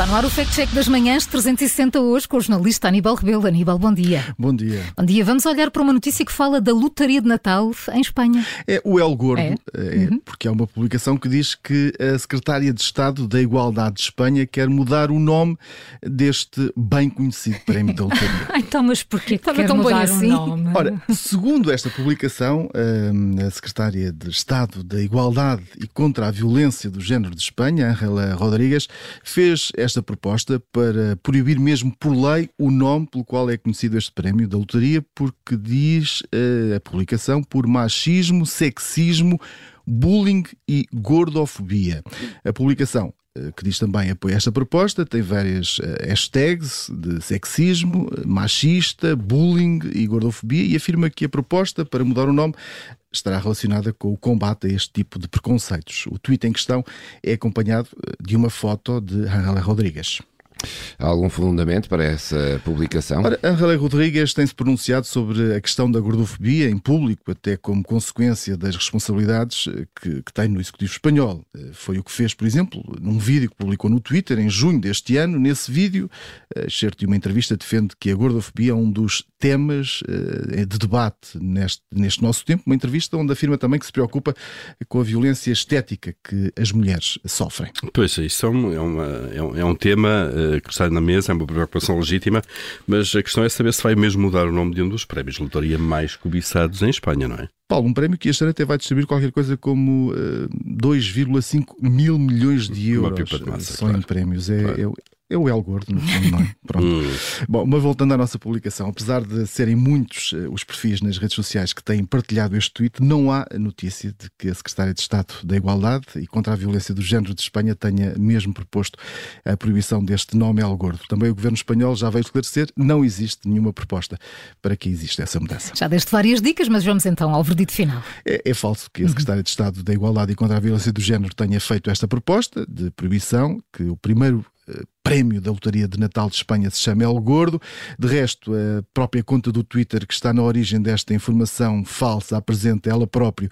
Está no ar o Fact Check das Manhãs 360 hoje com o jornalista Aníbal Rebelo. Aníbal, bom dia. Bom dia. Bom dia. Vamos olhar para uma notícia que fala da lotaria de Natal em Espanha. É o El Gordo, É? é, porque é uma publicação que diz que a Secretária de Estado da Igualdade de Espanha quer mudar o nome deste bem conhecido prémio da lotaria. Ai, então, mas porquê que Estava quer tão bem mudar assim. o nome? Ora, segundo esta publicação, a Secretária de Estado da Igualdade e contra a Violência do Género de Espanha, Angela Rodrigues, fez esta proposta para proibir mesmo por lei o nome pelo qual é conhecido este prémio da lotaria, porque diz eh, a publicação por machismo, sexismo, bullying e gordofobia. A publicação que diz também apoia esta proposta, tem várias eh, hashtags de sexismo, eh, machista, bullying e gordofobia e afirma que a proposta para mudar o nome estará relacionada com o combate a este tipo de preconceitos. O tweet em questão é acompanhado eh, de uma foto de Angela Rodrigues. Há algum fundamento para essa publicação? Ora, Rodrigues tem-se pronunciado sobre a questão da gordofobia em público, até como consequência das responsabilidades que, que tem no Executivo Espanhol. Eh, Foi o que fez, por exemplo, num vídeo que publicou no Twitter em junho deste ano. Nesse vídeo, excerto de uma entrevista, defende que a gordofobia é um dos temas eh, de debate neste, neste nosso tempo. Uma entrevista onde afirma também que se preocupa com a violência estética que as mulheres sofrem. Pois, isso é é uma- é um- é um tema eh, que está na mesa, é uma preocupação legítima, mas a questão é saber se vai mesmo mudar o nome de um dos prémios de lotaria mais cobiçados em Espanha, não é? Paulo, um prémio que este ano até vai distribuir qualquer coisa como eh, 2,5 mil milhões de Uma euros pipa de massa, eh, em claro. prémios. É, Claro. É, o- é o El Gordo, no fundo, não é? Pronto. Hum. Bom, mas voltando à nossa publicação, apesar de serem muitos eh, os perfis nas redes sociais que têm partilhado este tweet, não há notícia de que a Secretária de Estado da Igualdade e contra a Violência do Género de Espanha tenha mesmo proposto a proibição deste nome El Gordo. Também o governo espanhol já veio esclarecer, não existe nenhuma proposta para que exista essa mudança. Já deste várias dicas, mas vamos então ao verdito final. É, é falso que a Secretária de Estado da Igualdade e contra a Violência do Género tenha feito esta proposta de proibição, que o primeiro prémio da Lotaria de Natal de Espanha se chama El Gordo. De resto, a própria conta do Twitter que está na origem desta informação falsa apresenta ela própria,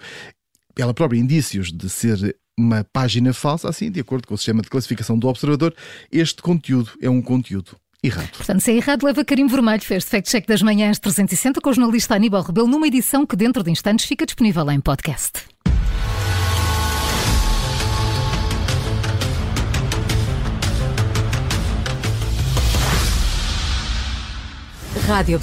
ela própria indícios de ser uma página falsa, assim, de acordo com o sistema de classificação do observador, este conteúdo é um conteúdo errado. Portanto, se é errado, leva carimbo vermelho. Fez Fact Check das Manhãs 360 com o jornalista Aníbal Rebelo numa edição que dentro de instantes fica disponível em podcast. Radio